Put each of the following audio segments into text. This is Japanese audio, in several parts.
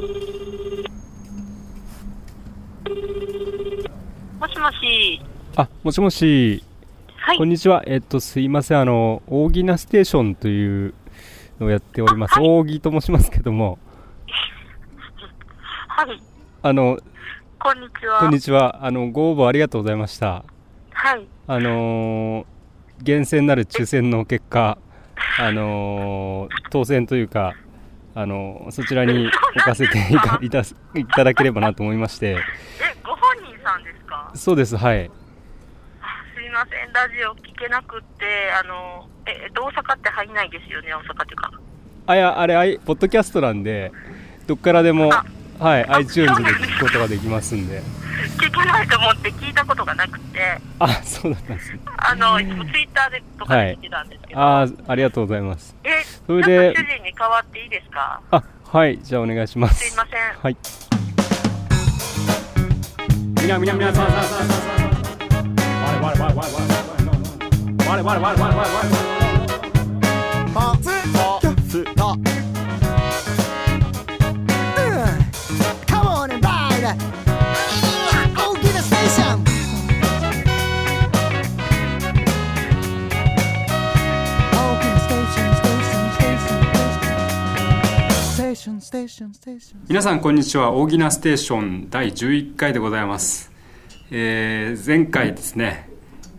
もしもし。あ、もしもし。はい。こんにちは。えっと、すいません。あの、大喜なステーションというのをやっております。はい大喜と申しますけども、はい。あの、こんにちは。こんにちは。あの、ご応募ありがとうございました。はい。あのー厳選なる抽選の結果、あのー当選というか、あのそちらに置かせていたいたいただければなと思いまして、え、ご本人さんですか？そうです、はい。あすいません、ラジオ聞けなくって、あの、え、えっと、大阪って入んないですよね、大阪っていうか。あ、いや、あれ、あいポッドキャストなんで、どっからでもあ、はい、あ iTunes で聞くことができますんで。聞けないと思って聞いたことがなくて、あ、そうだったんですね。あの、いつもツイッターでとかで聞いてたんですけど、あーありがとうございます。え、それで主人に代わっていいですか？あ、はい、じゃあお願いします。すいません。はい。みなみなみなさんさんさんさんさん。われわれわれわれわれわれわれわれわれわれわれわれわれ。ションステーションステーション皆さんこんにちは。大喜なステーション第11回でございます、えー前回ですね、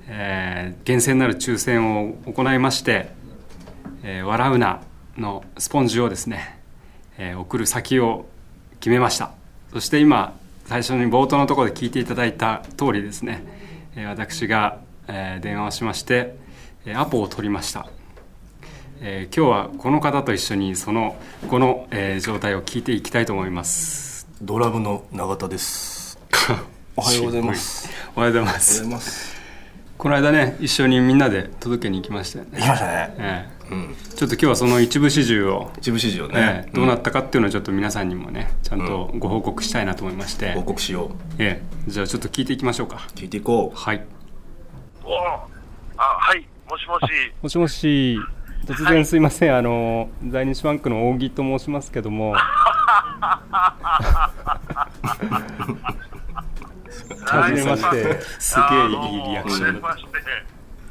えー厳選なる抽選を行いまして「えー笑うな」のスポンジをですね、えー送る先を決めました。そして今最初に冒頭のところで聞いていただいた通りですね、えー私が、えー電話をしまして、アポを取りました。えー今日はこの方と一緒にそのこの、えー状態を聞いていきたいと思いますドラムの永田です。おはようございます。おはようございまおはようござすいます。この間ね一緒にみんなで届けに行きましたよね行きましたね。ええうん。ちょっと今日はその一部始終を、一部始終えねえ。どうなったかっていうのをちょっと皆さんにもねちゃんとご報告したいなと思いまして、報告しよう。ええじゃあちょっと聞いていきましょうか聞いていこう。はいおあ、はい、もしもし。もしもし突然すいません、あの在日バンクの大木と申しますけども。はじめまして。すげえいいリアクション。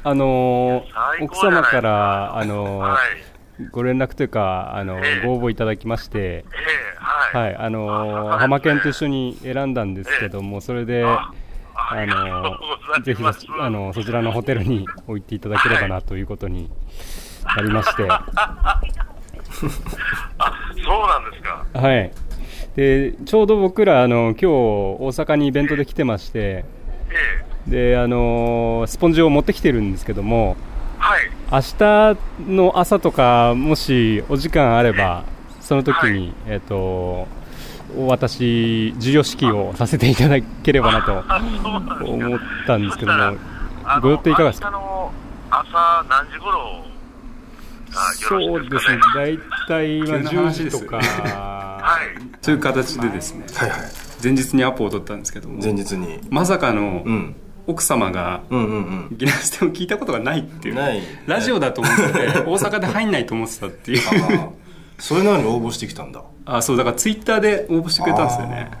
あの最奥様からあの、はい。ご連絡というかあの、ええ。ご応募いただきまして、ええはい。はい、あのあ浜県と一緒に選んだんですけども、それで、あのぜひあのそちらのホテルに置いていただければなということになりまして、あ、そうなんですか。はい、でちょうど僕らあの今日大阪にイベントで来てまして、ええ。であのスポンジを持ってきてるんですけども、はい。明日の朝とかもしお時間あればその時に、えっ、とお渡し授与式をさせていただければなと。思ったんですけども。ご予定いかがですか？明日の朝何時頃がよろしいですかね。大体は急な10話です時とか、はい。そういう形でですねはいはい。前日にアポを取ったんですけども前日に。まさかのうん。奥様がうんうんギナステを聞いたことがないっていうないラジオだと思ってて大阪で入んないと思ってたっていう。それなのに応募してきたんだ。あそうだからツイッターで応募してくれたんですよね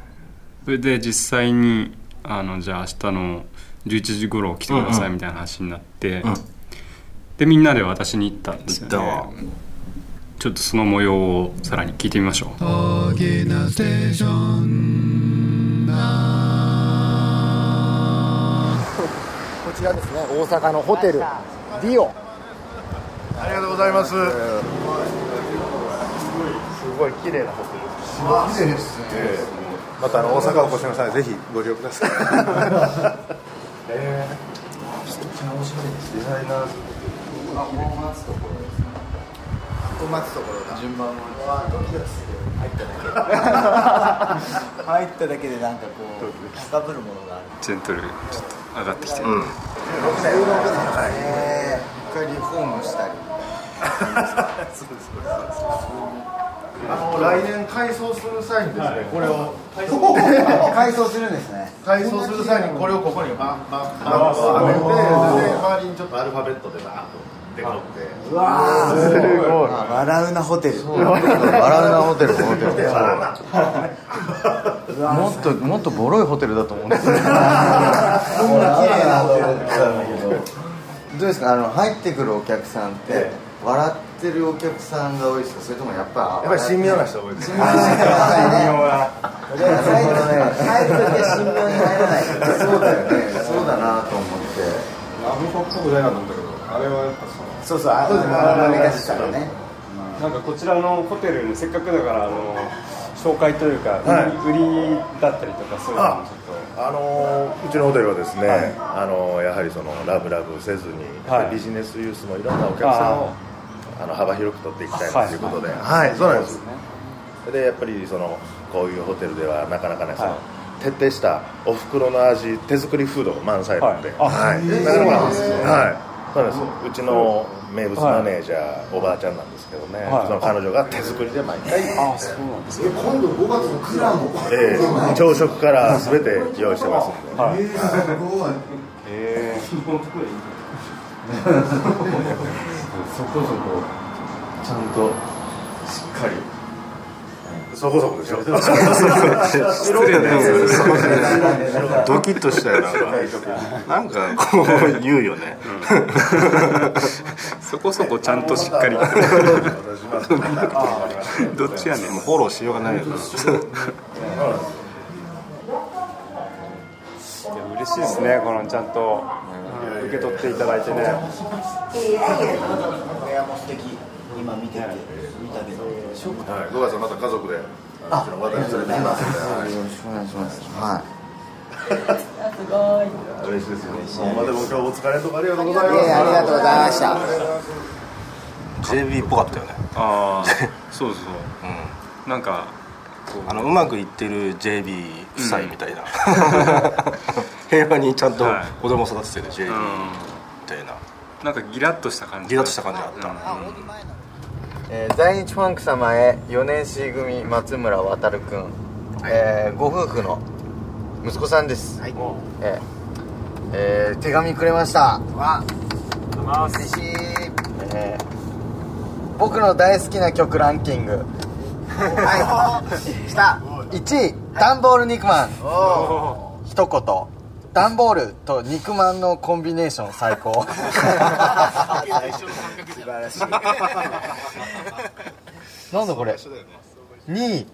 それで実際にあのじゃあ明日の11時頃来てくださいみたいな話になって、うん。でみんなで私に行ったんですよ行ったわ。ねちょっとその模様をさらに聞いてみましょう。こちらですね大阪のホテルディオ。ありがとうございます。すごい綺麗なホテル。綺麗ですね。またあの大阪お越しの際ぜひご利用ください。デザイナーズ。ここ待つところだ順番は。ドキドキする入っただけ入っただけでなん。かこう高ぶるものがあるジェントルちょっと上がってきて、うん。16年からね一回リフォームしたりあの来年改装する際にですね、これを改装するん。ですね改装する際にこれをここにバンバンバンと上げて、で周りにちょっとアルファベットでバーッとってうわーすごい。笑うなホテル。笑うなホテルホテル。もっともっとボロいホテルだと思うんですよこんな綺麗なホテルだったんだけど。どうですか？あの入ってくるお客さんって笑ってるお客さんが多いですか？それともやっぱやっぱり神妙な人多いです神妙な人が多いね。最後ね入る時は神妙に入らないそうだよねそうだなと思ってアっぽくないなと思ったけどあれはやっぱそうそうああれがしたらねなんかこちらのホテルにせっかくだからあの紹介というか、はい売りだったりとかそういうのもちょっとあのうちのホテルはですね、あのやはりそのラブラブせずに、はいビジネスユースもいろんなお客さんをあの幅広く取っていきたいなということで、はい、そうなんです。でやっぱりそのこういうホテルではなかなかね、その徹底したお袋の味手作りフードが満載なんで、はいなかはい。そうなんですうちの名物マネージャー、おばあちゃんなんですけどね、はい。その彼女が手作りで毎回、あそうなんですね今度5月のクラも。えー朝食から全て用意してますんで、はい。すごい。えそこそこ。ちゃんとしっかりそこそこでしょ 失礼なやつ ドキッとしたよなんか。なんかこう言うよね。そこそこちゃんとしっかり。どっちやねん。もうフォローしようがないよな。嬉しいですねこのちゃんと。受け取っていただいてね。部屋も素敵今見てて見たけどはい、5月はまた家族で、あ、よろしくお願いしますは 嬉しいですよ。まあでも今日お疲れのとこありがとうございます。いえありがとうございました。JB っぽかったよね。ああ そうそう、なんかこうあのうまくいってる JB 夫妻みたいな、平和にちゃんとはい。子供育ててる JB みうん。たいな。なんかギラッとした感じ。ギラッとした感じがあった、えー在日ファンク様へ4年 C 組松村航君、えーご夫婦の息子さんです、はい。えーえー手紙くれました。わ嬉しい。えー僕の大好きな曲ランキング。はい。来た。1位ダンボール肉まん。お一言ダンボールと肉まんのコンビネーション最高。素晴らしい。なんだこれ。2位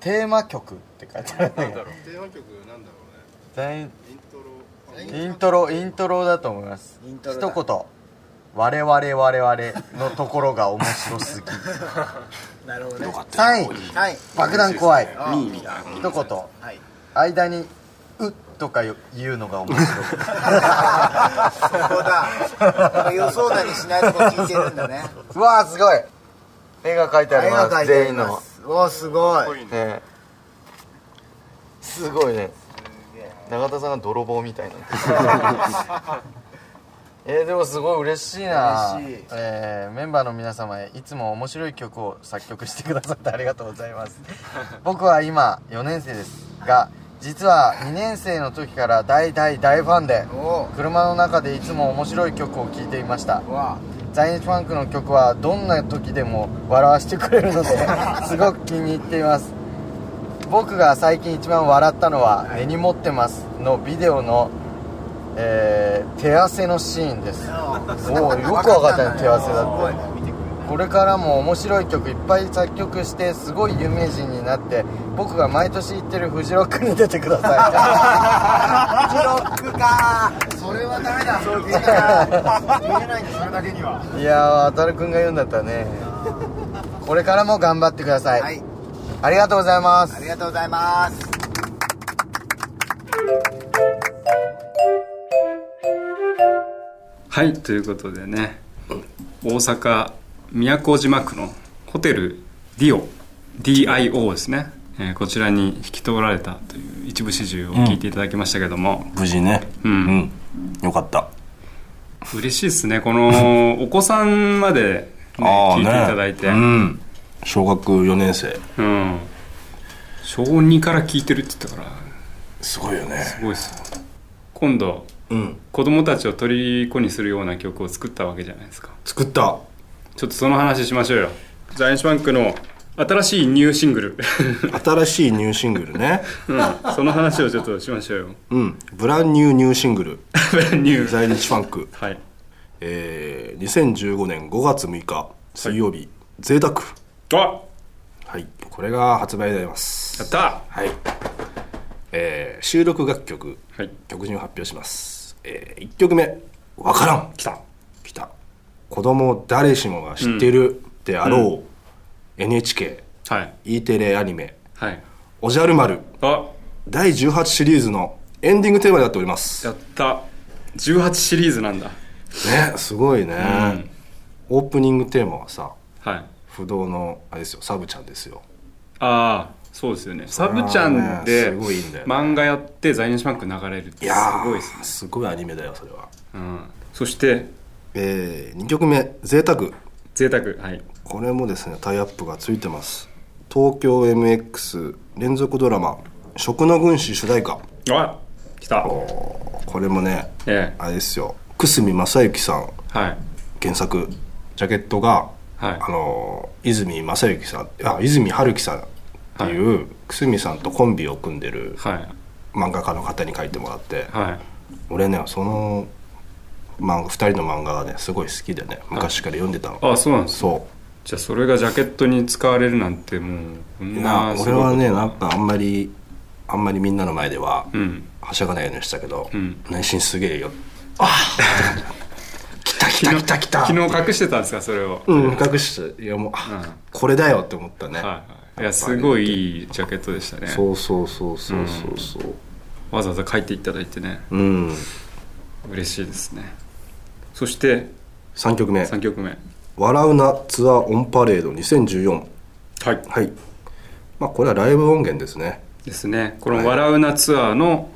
テーマ曲って書いてある。んだけどテーマ曲なんだろ大う。ね。イントロ。イントロイントロだと思います。イントロだ。一言。我々我々のところが面白すぎ。なるほどね。3位。はい爆弾怖い。あ一言。はい。間に「う」とか言うのが面白いそこだ。予想だにしないとこ聞いてるんだね。うわーすごい。絵が描いてあります。絵が描いてあ全員の。りますおすごい。ね。すごいね永田さんが泥棒みたいな。えー、でもすごい嬉しいな。嬉しい。えーメンバーの皆様へいつも面白い曲を作曲してくださってありがとうございます。僕は今4年生ですが実は2年生の時から大大大ファンでお。車の中でいつも面白い曲を聴いていました。在日ファンクの曲はどんな時でも笑わせてくれるので すごく気に入っています僕が最近一番笑ったのは「根に持ってます」のビデオの、えー手汗のシーンです。おおよく分かったね 手汗だって。これからも面白い曲いっぱい作曲してすごい有名人になって僕が毎年行ってるフジロックに出てくださフジロックか。それはダメだ。そう言えない言えないんだそれだけには。いいやー渡るくんが言うんだったらね。これからも頑張ってください、はいありがとうございます。ありがとうございます。はいということでね大阪都島区のホテルディオ DIO ですね、えーこちらに引き取られたという一部始終を聞いていただきましたけども、無事ね。うん。よかった。嬉しいですね。このお子さんまで、ね、聞いていただいて、うん小学4年生。うん。小2から聞いてるって言ったから。すごいよね。すごいですよ。今度、うん。子供たちを虜にするような曲を作ったわけじゃないですか。作った。ちょっとその話しましょうよ。ザインシュバンクの新しいニューシングル、新しいニューシングルね。うん、その話をちょっとしましょうよ。うん。ブランニューニューシングル。ニュー。在日ファンク。はい。えー、2015年5月6日水曜日、贅沢あは？いこれが発売であります。やった。はい。えー、収録楽曲はい。曲順を発表します、えー、1曲目「わからん」来た。来た。子供誰しもが知ってるであろう、NHK はい。E テレアニメはい「おじゃる丸。あ」第18シリーズのエンディングテーマになっております。やった。18シリーズなんだ。ねすごいね、オープニングテーマはさはい不動のあれですよサブちゃんですよ。ああそうですよね。サブちゃんでね。漫画やって在日ファンク流れるってすいやーごいですね。すごいアニメだよそれは。うん。そしてえー、2曲目「贅沢贅沢はい。これもですねタイアップがついてます。東京 MX 連続ドラマ「食の軍師」主題歌。あ来た。これもねええ。あれですよ。久住正幸さんはい。原作ジャケットが、はい。あの泉正幸さんあ泉春樹さんっていう、久住さんとコンビを組んでるはい。漫画家の方に書いてもらって、はい。俺ねその漫画2人の漫画がねすごい好きでね昔から読んでたの、あそうなんですそじゃあそれがジャケットに使われるなんてもうな俺はねなんかあんまりあんまりみんなの前ではうん。はしゃがないようにしたけど、ん。内心すげえよ。あ 来た来た来た来た。昨日隠してたんですかそれを、うん隠していやもう、あうん。これだよって思ったね、はいはい。いやすごいいいジャケットでしたね。そうそうそうそうそうそう。わざわざ書いていただいてね。うん、嬉しいですね。そして3曲目。3曲目「笑うなツアーオンパレード2014はい」はい。まあこれはライブ音源ですね。ですね。この「笑うなツアー」の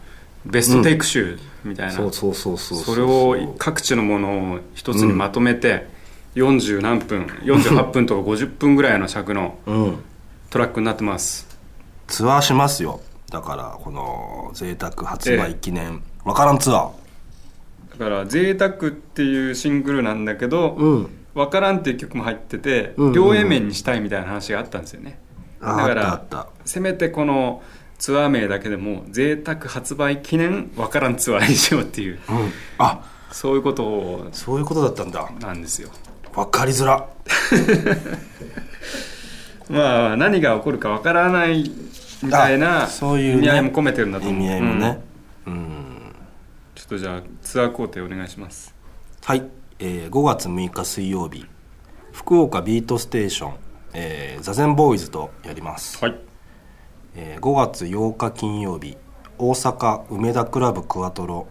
ベストテイク集みたいな、そうそうそうそうそれを各地のものを一つにまとめて、40何分48分とか50分ぐらいの尺のうん。トラックになってます。ツアーしますよ。だからこの贅沢発売記念。わからんツアー。だから「贅沢っていうシングルなんだけど「うん。わからん」っていう曲も入ってて、うんうんうん。両 A 面にしたいみたいな話があったんですよね。あだからあったあった。せめてこのツアー名だけでも「贅沢発売記念わからんツアー」にしようっていう。うん。あ。そういうことを。そういうことだったんだ。なんですよ。わかりづら。まあ何が起こるかわからないみたいなあそういうね。意味合いも込めてるんだと意思う。味合いもね。うん。うん。ちょっとじゃあツアー工程お願いします。はい、えー5月6日水曜日。福岡ビートステーション、えー、座禅ボーイズとやります、はいえー5月8日金曜日大阪梅田クラブクワトロ。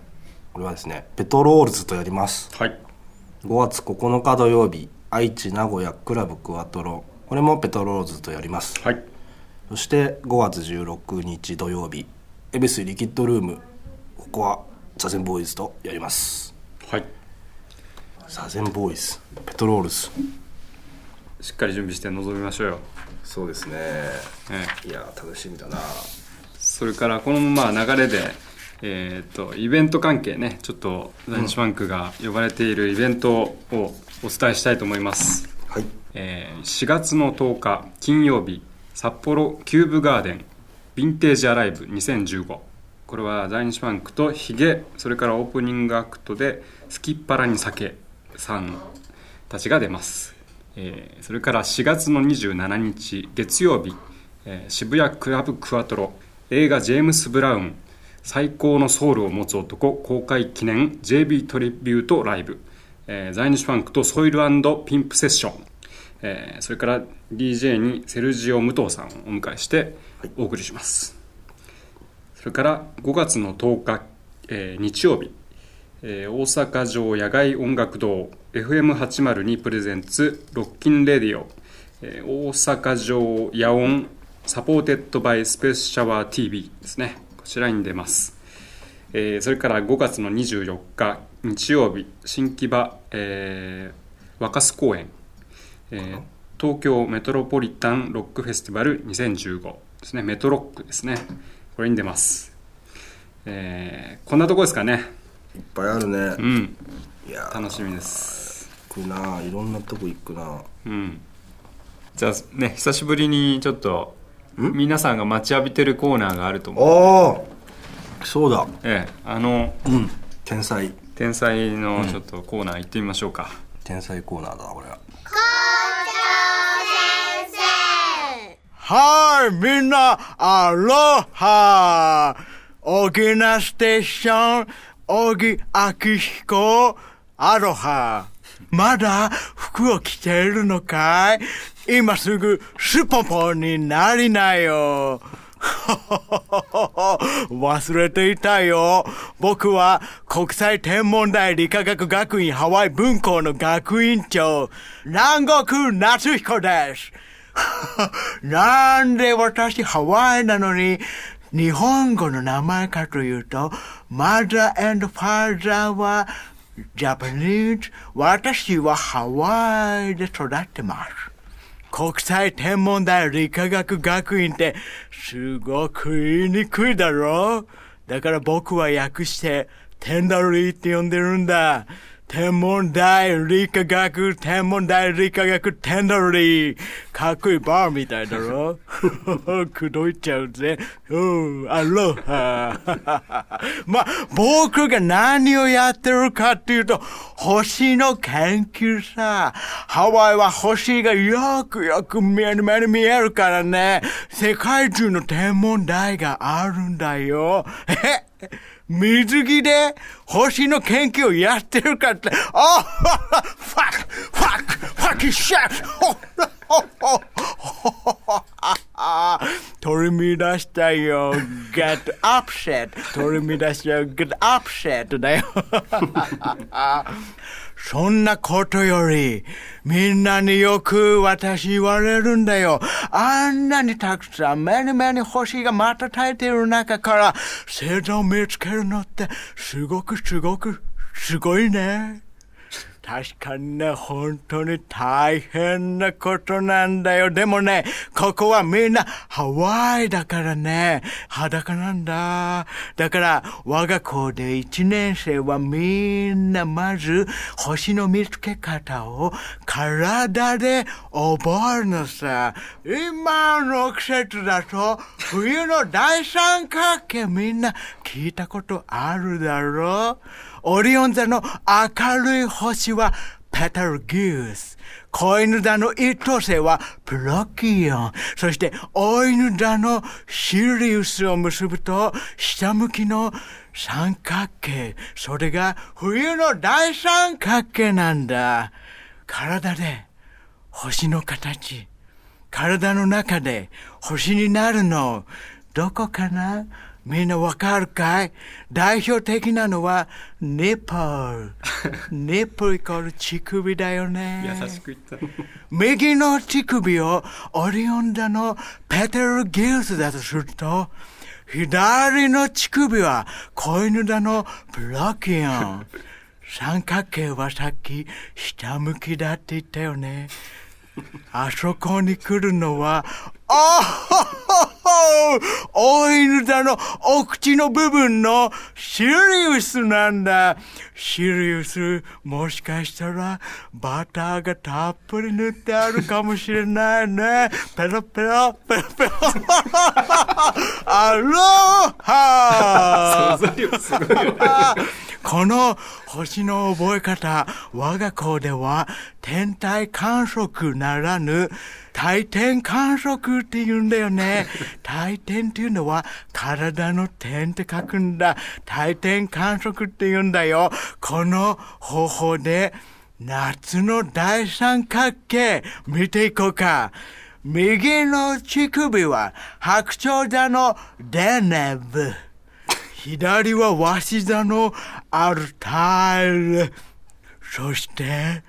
これはですねペトロールズとやります。はい。5月9日土曜日愛知名古屋クラブクワトロ。これもペトロールズとやります。はい。そして5月16日土曜日恵比寿リキッドルーム。ここは ZAZEN BOYSとやります。はい。 ZAZEN BOYSペトロールズ。しっかり準備して臨みましょうよ、そうですね。ええ。いや楽しみだな。それからこのまま流れでえーっとイベント関係ねちょっとランチバンクが呼ばれているイベントをお伝えしたいと思います、はい。えー4月の10日金曜日札幌キューブガーデンヴィンテージアライブ2015これは在日ファンクとヒゲそれからオープニングアクトでスキッパラに酒さんたちが出ます、えーそれから4月の27日月曜日、えー渋谷クラブクワトロ映画「ジェームス・ブラウン最高のソウルを持つ男公開記念 JB トリビュートライブ、えー在日ファンクとソイルピンプセッション、えーそれから DJ にセルジオ武藤さんをお迎えしてお送りします、それから5月の10日、えー日曜日、えー大阪城野外音楽堂 FM802 presents Rockin' Radio、えー大阪城野音サポーテッドバイスペースシャワー TV ですね。こちらに出ます、えーそれから5月の24日日曜日新木場、えー若洲公園、えー東京メトロポリタンロックフェスティバル2015ですね。メトロックですね。これに出ます、えーこんなとこですかね。いっぱいあるね。うん。いや楽しみです。行くないろんなとこ行くな。うん。じゃあね久しぶりにちょっと皆さんが待ちわびてるコーナーがあると思う。ああそうだ。ええあのうん天才。天才のちょっとコーナー行ってみましょうか、天才コーナーだなこれ。ははい、みんな、アロハ。沖縄ステーション、小木明彦、アロハまだ服を着ているのかい?今すぐスポポになりなよ。忘れていたよ。僕は国際天文台理化学学院ハワイ分校の学院長、南国夏彦です。なんで私ハワイなのに日本語の名前かというと、マザーファーザーはジャパニーズ、私はハワイで育ってます。国際天文台理化学学院ってすごく言いにくいだろだから僕は訳してテンダリーって呼んでるんだ。天文台理化学、天文台理化学テンダリー。かっこいいバーみたいだろ くどいちゃうぜ。うん、アロハ。まあ、僕が何をやってるかっていうと、星の研究さ。ハワイは星がよくよく見える目に見えるからね。世界中の天文台があるんだよ。え？水着で星の研究をやってるかって、あファック、ファック、ファックシャ取り乱したよ。get upset. 取り乱したよ。get upset だよ。そんなことより、みんなによく私言われるんだよ。あんなにたくさん目に目に星が瞬いている中から星座を見つけるのってすごくすごくすごいね。確かにね、本当に大変なことなんだよ。でもね、ここはみんなハワイだからね、裸なんだ。だから、我が校で一年生はみんなまず、星の見つけ方を体で覚えるのさ。今の季節だと、冬の大三角形みんな聞いたことあるだろう？オリオン座の明るい星はペタルギウス。子犬座の一等星はプロキオン。そして、オ犬座のシリウスを結ぶと、下向きの三角形。それが冬の大三角形なんだ。体で星の形。体の中で星になるの。どこかな？みんなわかるかい？代表的なのは、ニッポル。ニッポルイコール乳首だよね。優しく言った右の乳首をオリオン座のペテルギウスだとすると、左の乳首は子犬座のプロキオン。三角形はさっき下向きだって言ったよね。あそこに来るのは、あお犬座のお口の部分のシリウスなんだ。シリウス、もしかしたらバターがたっぷり塗ってあるかもしれないね。ペロペロ、ペロペロ。アロハ想像力すごいよねこの星の覚え方、我が校では天体観測ならぬ大天観測って言うんだよね。大天っていうのは体の点って書くんだ。大天観測って言うんだよ。この方法で夏の大三角形見ていこうか。右の乳首は白鳥座のデネブ。左はわし座のアルタイル。そして、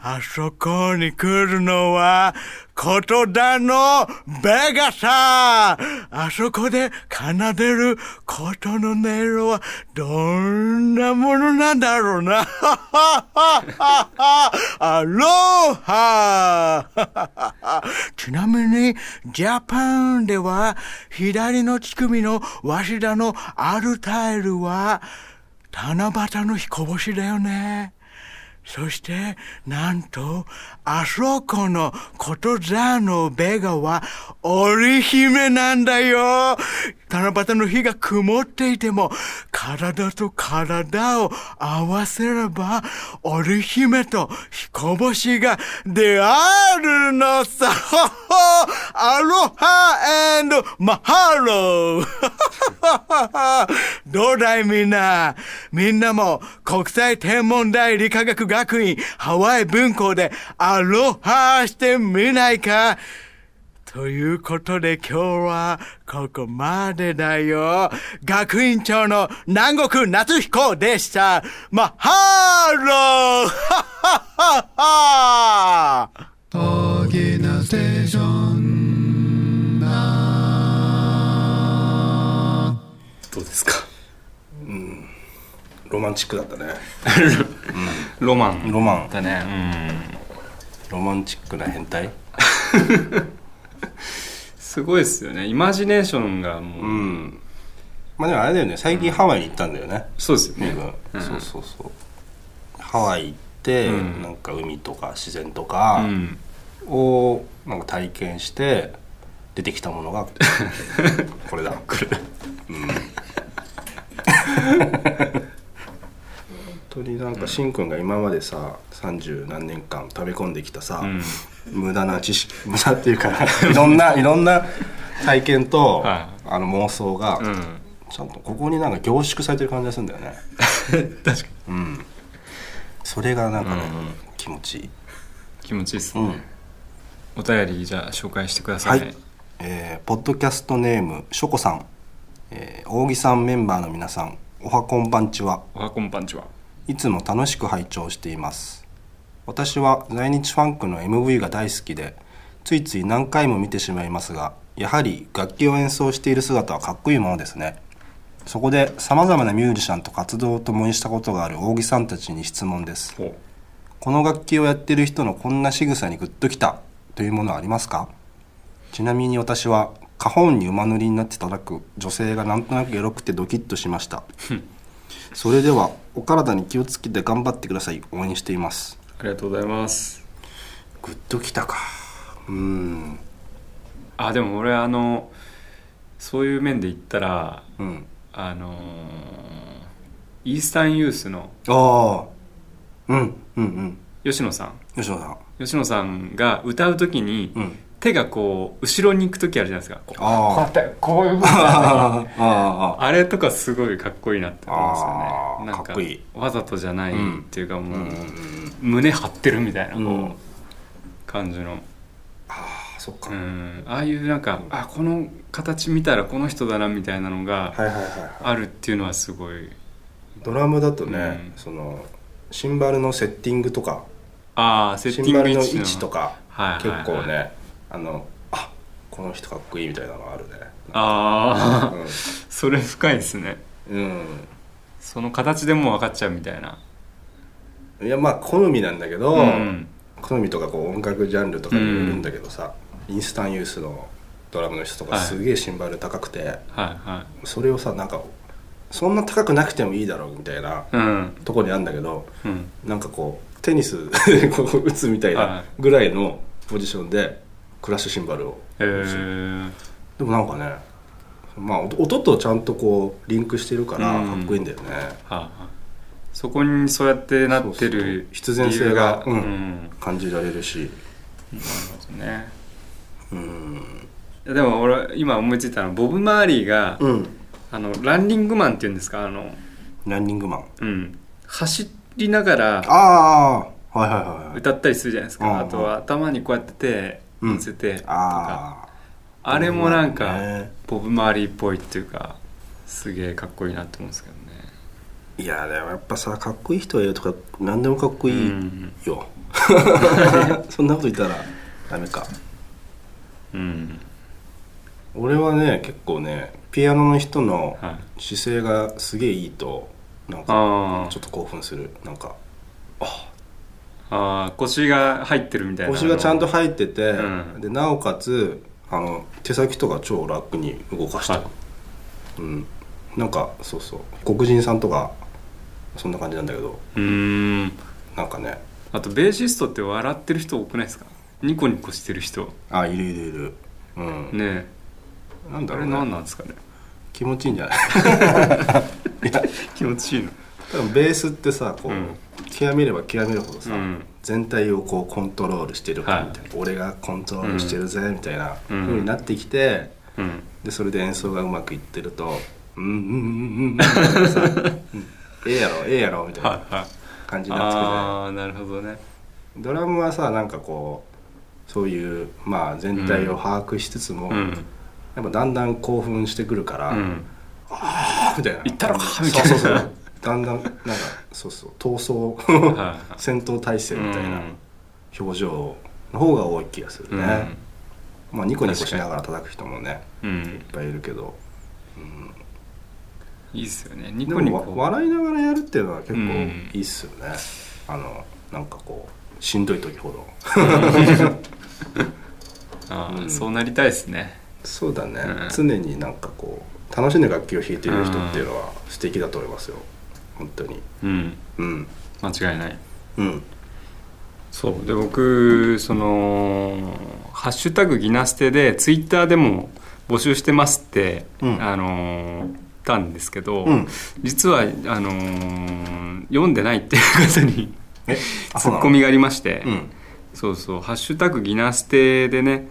あそこに来るのは、ことだのベガさあそこで奏でることの音色はどんなものなんだろうな。アロハ ちなみに、ジャパンでは、左の乳首のわしだのアルタイルは、七夕の彦星だよね。そして、なんと、あそこのことざのベガは、織姫なんだよ。七夕の日が曇っていても、体と体を合わせれば、織姫と彦星が出会えるのさ。アロハマハローどうだいみんな？みんなも国際天文台理化学学院ハワイ文校でアロハしてみないか？ということで今日はここまでだよ。学院長の南国夏彦でした。マハロー。はははは大きなステーションだどうですか？ロマンチックだったね。ロマン。ロマン。だね。ロマンチックな変態？う んすごいですよね。イマジネーションがもう、うん。まあでもあれだよね。最近ハワイに行ったんだよね。そうですよね。うん。そうそうそう。ハワイ行って、うん。なんか海とか自然とかうん。をなんか体験して出てきたものが これだ。これだ。うん。本 当になんかしんくんが今までさ三十何年間食べ込んできたさ、うん。無駄な知識 無駄っていうかいろんないろんな体験と、はあの妄想が、うん。ちゃんとここになんか凝縮されてる感じがするんだよね。確かに。うん。それがなんかね、うん気持ちいい。気持ちいいですね、うん。お便りじゃあ紹介してください、はい、えーポッドキャストネームしょこさん、えー、扇さんメンバーの皆さんおはこんばんちは。おはこんばんちはいつも楽しく拝聴しています。私は在日ファンクの MV が大好きでついつい何回も見てしまいますがやはり楽器を演奏している姿はかっこいいものですね。そこでさまざまなミュージシャンと活動を共にしたことがある扇さんたちに質問です。ほこの楽器をやってる人のこんな仕草にグッときたというものはありますか？ちなみに私は花本に馬乗りになって叩く女性がなんとなくエロくてドキッとしましたそれではお体に気をつけて頑張ってください。応援しています。ありがとうございます。グッときたか。うーん。あでも俺あのそういう面で言ったらうん。あのーイースタンユースのああ。うんうんうん。吉野さん。吉野さん。吉野さんが歌う時に、うん手がこう後ろに行く時あるじゃないですか。こう。こうやあってこういうああああれとかすごいかっこいいなって思うんですよね。なんかっこいい。わざとじゃないっていうかもう、胸張ってるみたいなこう、うん感じの。あそっか、うん。ああいうなんかあこの形見たらこの人だなみたいなのがはいはいはいはい。あるっていうのはすごい。ドラムだとね、うん。そのシンバルのセッティングとか。ああセッテシンバルの。ィング位置位置とか、はいはいはい。結構ねあのあこの人かっこいいみたいなのあるね。ああ、それ深いですね。うん、その形でもう分かっちゃうみたいな。うん、いやまあ好みなんだけど、うん好みとかこう音楽ジャンルとかにもよるんだけどさ、インスタンユースのドラムの人とかはい。すげえシンバル高くて、はいはそれをさなんかそんな高くなくてもいいだろうみたいないうん。とこにあるんだけど、うん。なんかこうテニスで こう打つみたいはない。ぐらいのポジションでクラッシュシンバルを。でもなんかねまあ音音とちゃんとこうリンクしてるからうん。かっこいいんだよね、はあはあ。そこにそうやってなってる必然性がうん。うん。感じられるし。なるほどね。うん。でも俺今思いついたのはボブ・マーリーが、うん。あのランニングマンっていうんですか？あのランニングマン。うん。走りながらああはいはいはいはい。歌ったりするじゃないですうん。かあとは頭にこうやって手乗せてとか、あああれもなんかね。ボブ・マーリーっぽいっていうかすげえかっこいいなって思うんですけどね。いやでもやっぱさかっこいい人がいるとか何でもかっこいいよ、そんなこと言ったらダメか。うん。俺はね結構ねピアノの人のはい。姿勢がすげえいいとなんかちょっと興奮する。なんかああ腰が入ってるみたいな腰がちゃんと入ってて、うん。でなおかつあの手先とか超楽に動かしてる、はい。うん、なんかそうそう。黒人さんとかそんな感じなんだけど。うーん。なんかね。あとベーシストって笑ってる人多くないですか？ニコニコしてる人。あいるいるいる。うん。ねえ。あれなんだろうね。何なんですかね？気持ちいいんじゃない？気持ちいいの多分ベースってさこう、うん。極めれば極めるほどさ、うん。全体をこうコントロールしてるかみたい。な、俺がコントロールしてるぜみたいなうん。風になってきて、うん。でそれで演奏がうまくいってると「うんうんうんうん」みたいなさうんええやろええやろ」みたいはいなはい感じになってくるねああなるほどねドラムはさなんかこうそういうまあ全体を把握しつつも、うんやっぱだんだん興奮してくるから、うんあーみたいな行ったろかみたいなそうそうそうだんだんなんかそうそう闘争 戦闘態勢みたいなうん。表情の方が多い気がするね、まあニコニコしながら叩く人もねうん、うんいっぱいいるけど。いいっすよね。ニでコニコ。笑いながらやるっていうのは結構うんいいっすよね、あのなんかこうしんどい時ほど。ああ、そうなりたいですね。そうだね、うん。常になんかこう楽しんで楽器を弾いている人っていうのは素敵だと思いますよ本当に。うん。うん。間違いない。うん。そう。で僕その「ハッシュタグギナステ」でツイッターでも募集してますって、うん。あのー言ったんですけど、うん。実はあのー読んでないっていう方に ツッコミがありまして、うん。そうそう「ハッシュタグギナステ」でね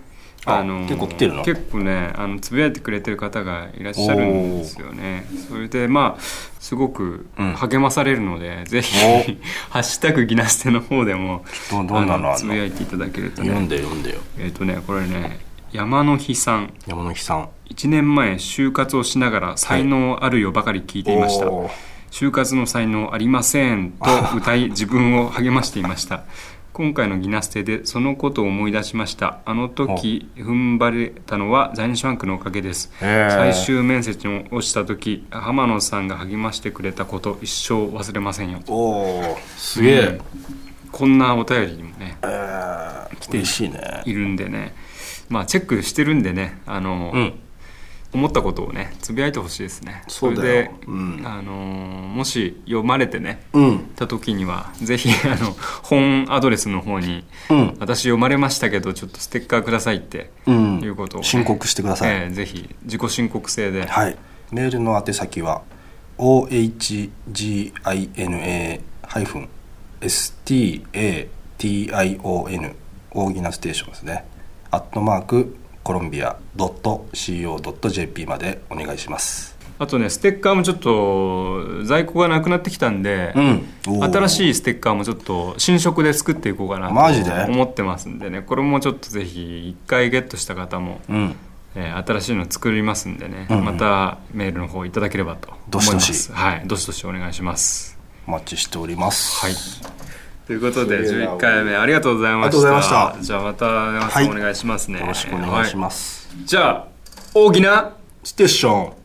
あのー結構来てるの？結構ねあのつぶやいてくれてる方がいらっしゃるんですよね。それでまあすごくうん。励まされるので、ぜひ「ハッシュタグギナステ」の方でもどどんなのつぶやいていただけると読んねで読んでよ。えっ、とねこれね山の日さん。山の日さん。1年前就活をしながら才能あるよばかり聞いていました、おー。就活の才能ありませんと歌い自分を励ましていました今回のギナステでそのことを思い出しました。あの時踏ん張れたのは在日ファンクのおかげです。最終面接に落ちた時浜野さんが励ましてくれたこと一生忘れませんよ。おーすげえ、うん。こんなお便りにもねえ。ー、嬉しいね。いるんでね。まあチェックしてるんでね。あの、うん思ったことをねつぶやいてほしいですね。それで、うん。あのもし読まれてねうん。た時にはぜひあの本アドレスの方に、うん。私読まれましたけどちょっとステッカーくださいってうん。いうことをね、申告してください。ええぜひ自己申告制で、はい。メールの宛先は ohgina-station 大喜なステーションですね。アットマークコロンビア .co.jp までお願いします。あとねステッカーもちょっと在庫がなくなってきたんで、うん。新しいいステッカーもちょっと新色で作っていこうかなと思ってますんでね。これもちょっとぜひ一回ゲットした方も、うん。えー新しいの作りますんでね、うんうん。またメールの方いただければと思います。どしどし。はい。どしどしお願いします。お待ちしております。はいということですげえな11回目ありがとうございました。じゃあまたお願いしますね、よろしくお願いします。す、じゃあ大きなステーション